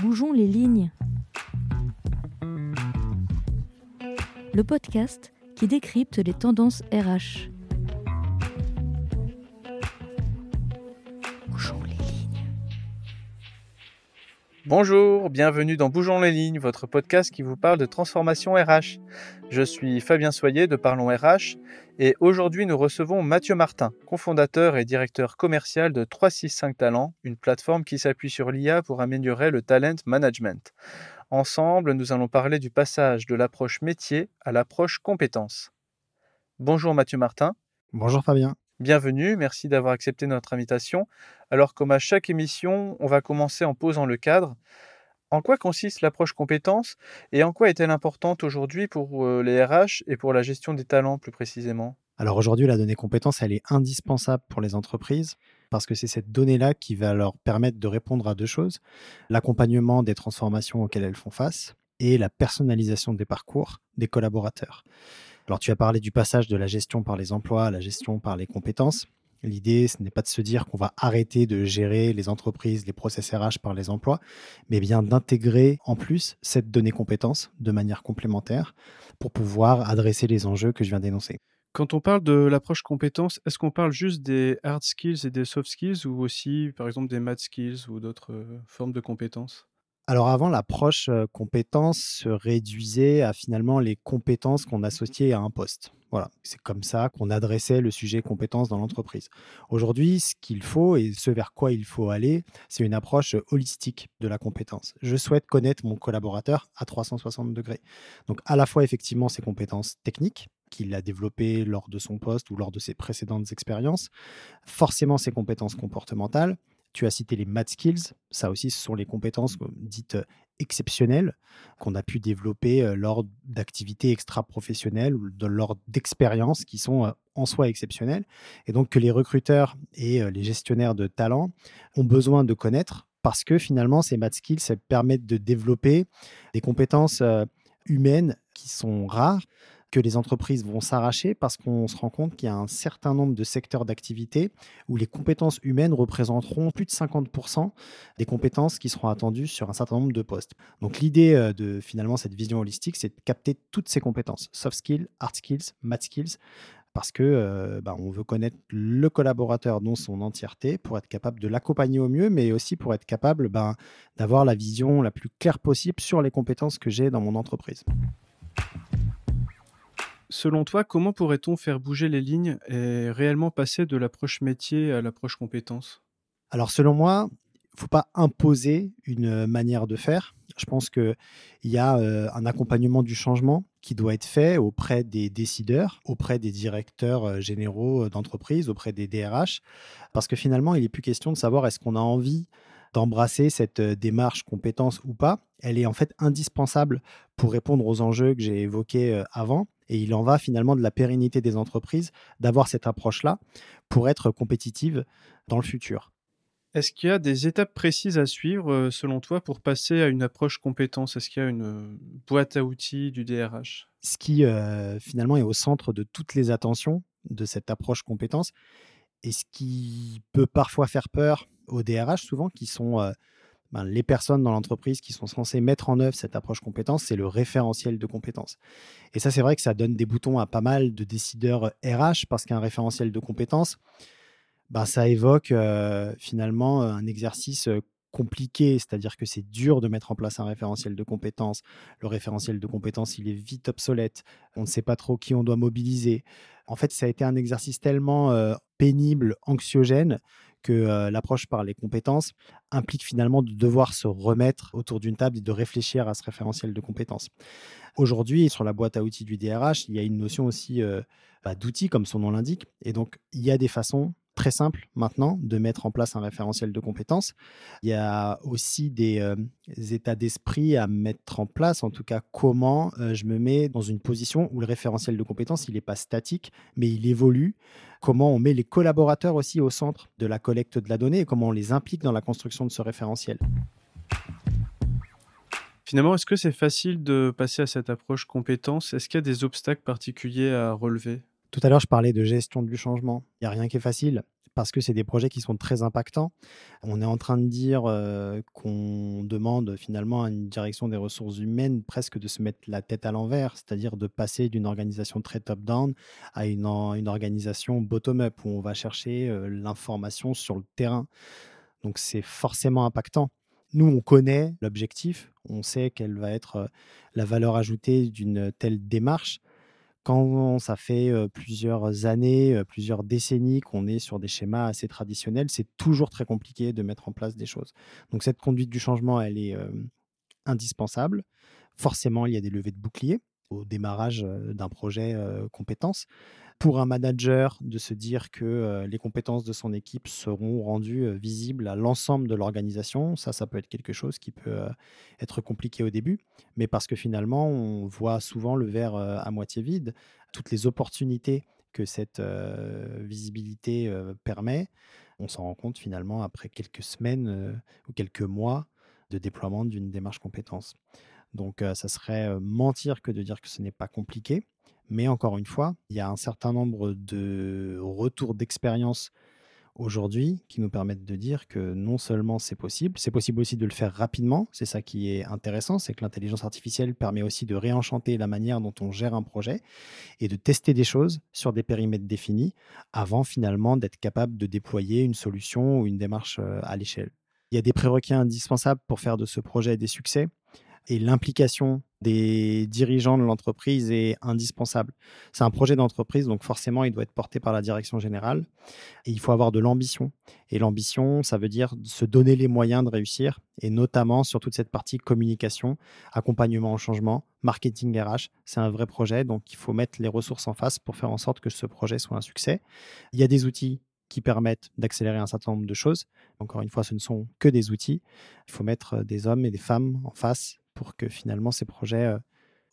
Bougeons les lignes. Le podcast qui décrypte les tendances RH. Bonjour, bienvenue dans Bougeons les lignes, votre podcast qui vous parle de transformation RH. Je suis Fabien Soyer de Parlons RH et aujourd'hui nous recevons Mathieu Martin, cofondateur et directeur commercial de 365 Talents, une plateforme qui s'appuie sur l'IA pour améliorer le talent management. Ensemble, nous allons parler du passage de l'approche métier à l'approche compétence. Bonjour Mathieu Martin. Bonjour Fabien. Bienvenue, merci d'avoir accepté notre invitation. Alors comme à chaque émission, on va commencer en posant le cadre. En quoi consiste l'approche compétence et en quoi est-elle importante aujourd'hui pour euh, les RH et pour la gestion des talents plus précisément? Alors aujourd'hui, la donnée compétence, elle est indispensable pour les entreprises parce que c'est cette donnée-là qui va leur permettre de répondre à deux choses, l'accompagnement des transformations auxquelles elles font face et la personnalisation des parcours des collaborateurs. Alors tu as parlé du passage de la gestion par les emplois à la gestion par les compétences. L'idée, ce n'est pas de se dire qu'on va arrêter de gérer les entreprises, les process RH par les emplois, mais bien d'intégrer en plus cette donnée compétence de manière complémentaire pour pouvoir adresser les enjeux que je viens d'énoncer. Quand on parle de l'approche compétence, est-ce qu'on parle juste des hard skills et des soft skills ou aussi, par exemple, des math skills ou d'autres euh, formes de compétences? Alors avant, l'approche euh, compétence se réduisait à finalement les compétences qu'on associait à un poste. Voilà, c'est comme ça qu'on adressait le sujet compétences dans l'entreprise. Aujourd'hui, ce qu'il faut et ce vers quoi il faut aller, c'est une approche holistique de la compétence. Je souhaite connaître mon collaborateur à 360 degrés. Donc à la fois effectivement ses compétences techniques, qu'il a développées lors de son poste ou lors de ses précédentes expériences, forcément ses compétences comportementales, tu as cité les math skills. Ça aussi, ce sont les compétences dites exceptionnelles qu'on a pu développer lors d'activités extra-professionnelles ou lors d'expériences qui sont en soi exceptionnelles. Et donc que les recruteurs et les gestionnaires de talents ont besoin de connaître parce que finalement, ces math skills permettent de développer des compétences humaines qui sont rares que les entreprises vont s'arracher parce qu'on se rend compte qu'il y a un certain nombre de secteurs d'activité où les compétences humaines représenteront plus de 50% des compétences qui seront attendues sur un certain nombre de postes. Donc l'idée euh, de finalement cette vision holistique, c'est de capter toutes ces compétences, soft skills, hard skills, math skills, parce que euh, bah, on veut connaître le collaborateur dans son entièreté pour être capable de l'accompagner au mieux, mais aussi pour être capable ben, d'avoir la vision la plus claire possible sur les compétences que j'ai dans mon entreprise. Selon toi, comment pourrait-on faire bouger les lignes et réellement passer de l'approche métier à l'approche compétence? Alors selon moi, il ne faut pas imposer une manière de faire. Je pense qu'il y a euh, un accompagnement du changement qui doit être fait auprès des décideurs, auprès des directeurs euh, généraux euh, d'entreprise, auprès des DRH, parce que finalement, il n'est plus question de savoir est-ce qu'on a envie d'embrasser cette démarche compétence ou pas. Elle est en fait indispensable pour répondre aux enjeux que j'ai évoqués avant. Et il en va finalement de la pérennité des entreprises d'avoir cette approche-là pour être compétitive dans le futur. Est-ce qu'il y a des étapes précises à suivre, euh, selon toi, pour passer à une approche compétence? Est-ce qu'il y a une euh, boîte à outils du DRH Ce qui, euh, finalement, est au centre de toutes les attentions de cette approche compétence, et ce qui peut parfois faire peur aux DRH, souvent, qui sont ben, les personnes dans l'entreprise qui sont censées mettre en œuvre cette approche compétence, c'est le référentiel de compétences. Et ça, c'est vrai que ça donne des boutons à pas mal de décideurs RH parce qu'un référentiel de compétences, ben, ça évoque euh, finalement un exercice euh, compliqué, c'est-à-dire que c'est dur de mettre en place un référentiel de compétences. Le référentiel de compétences, il est vite obsolète. On ne sait pas trop qui on doit mobiliser. En fait, ça a été un exercice tellement euh, pénible, anxiogène, que euh, l'approche par les compétences implique finalement de devoir se remettre autour d'une table et de réfléchir à ce référentiel de compétences. Aujourd'hui, sur la boîte à outils du DRH, il y a une notion aussi euh, bah, d'outils, comme son nom l'indique. Et donc, il y a des façons très simple maintenant de mettre en place un référentiel de compétences. Il y a aussi des, euh, états d'esprit à mettre en place, en tout cas comment euh, je me mets dans une position où le référentiel de compétences, il n'est pas statique, mais il évolue. Comment on met les collaborateurs aussi au centre de la collecte de la donnée et comment on les implique dans la construction de ce référentiel. Finalement, est-ce que c'est facile de passer à cette approche compétence? Est-ce qu'il y a des obstacles particuliers à relever? Tout à l'heure, je parlais de gestion du changement. Il n'y a rien qui est facile. parce que c'est des projets qui sont très impactants. On est en train de dire qu'on demande finalement à une direction des ressources humaines presque de se mettre la tête à l'envers, c'est-à-dire de passer d'une organisation très top-down à une, organisation bottom-up où on va chercher l'information sur le terrain. Donc c'est forcément impactant. Nous, on connaît l'objectif, on sait quelle va être la valeur ajoutée d'une telle démarche. Quand ça fait plusieurs années, plusieurs décennies qu'on est sur des schémas assez traditionnels, c'est toujours très compliqué de mettre en place des choses. Donc cette conduite du changement, elle est indispensable. Forcément, il y a des levées de boucliers au démarrage d'un projet compétences pour un manager de se dire que les compétences de son équipe seront rendues visibles à l'ensemble de l'organisation, ça, ça peut être quelque chose qui peut être compliqué au début, mais parce que finalement, on voit souvent le verre à moitié vide, toutes les opportunités que cette visibilité permet, on s'en rend compte finalement après quelques semaines ou quelques mois de déploiement d'une démarche compétence. Donc, ça serait mentir que de dire que ce n'est pas compliqué. Mais encore une fois, il y a un certain nombre de retours d'expérience aujourd'hui qui nous permettent de dire que non seulement c'est possible, c'est possible aussi de le faire rapidement. C'est ça qui est intéressant, c'est que l'intelligence artificielle permet aussi de réenchanter la manière dont on gère un projet et de tester des choses sur des périmètres définis avant finalement d'être capable de déployer une solution ou une démarche à l'échelle. Il y a des prérequis indispensables pour faire de ce projet des succès et l'implication des dirigeants de l'entreprise est indispensable. C'est un projet d'entreprise, donc forcément, il doit être porté par la direction générale. Il faut avoir de l'ambition. Et l'ambition, ça veut dire se donner les moyens de réussir, et notamment sur toute cette partie communication, accompagnement au changement, marketing RH. C'est un vrai projet, donc il faut mettre les ressources en face pour faire en sorte que ce projet soit un succès. Il y a des outils qui permettent d'accélérer un certain nombre de choses. Encore une fois, ce ne sont que des outils. Il faut mettre des hommes et des femmes en face pour que finalement ces projets euh,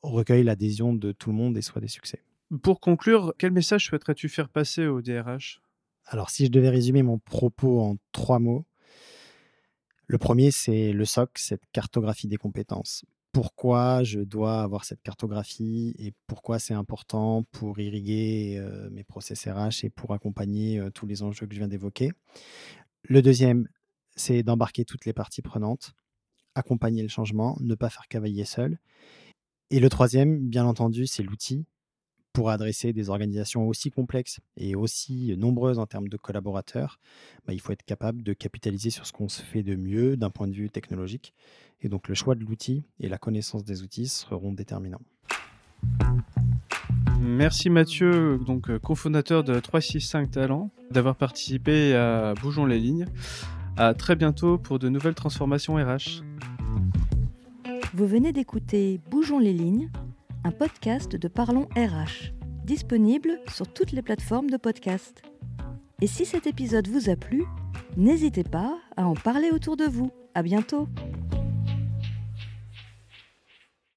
recueillent l'adhésion de tout le monde et soient des succès. Pour conclure, quel message souhaiterais-tu faire passer au DRH Alors si je devais résumer mon propos en trois mots, le premier c'est le SOC, cette cartographie des compétences. Pourquoi je dois avoir cette cartographie et pourquoi c'est important pour irriguer euh, mes process RH et pour accompagner euh, tous les enjeux que je viens d'évoquer? Le deuxième, c'est d'embarquer toutes les parties prenantes accompagner le changement, ne pas faire cavalier seul. Et le troisième, bien entendu, c'est l'outil pour adresser des organisations aussi complexes et aussi nombreuses en termes de collaborateurs. Bah, il faut être capable de capitaliser sur ce qu'on se fait de mieux d'un point de vue technologique. Et donc le choix de l'outil et la connaissance des outils seront déterminants. Merci Mathieu, donc euh, cofondateur de 365 Talents, d'avoir participé à Bougeons les lignes. À très bientôt pour de nouvelles transformations RH. Vous venez d'écouter Bougeons les lignes, un podcast de Parlons RH, disponible sur toutes les plateformes de podcast. Et si cet épisode vous a plu, n'hésitez pas à en parler autour de vous. À bientôt!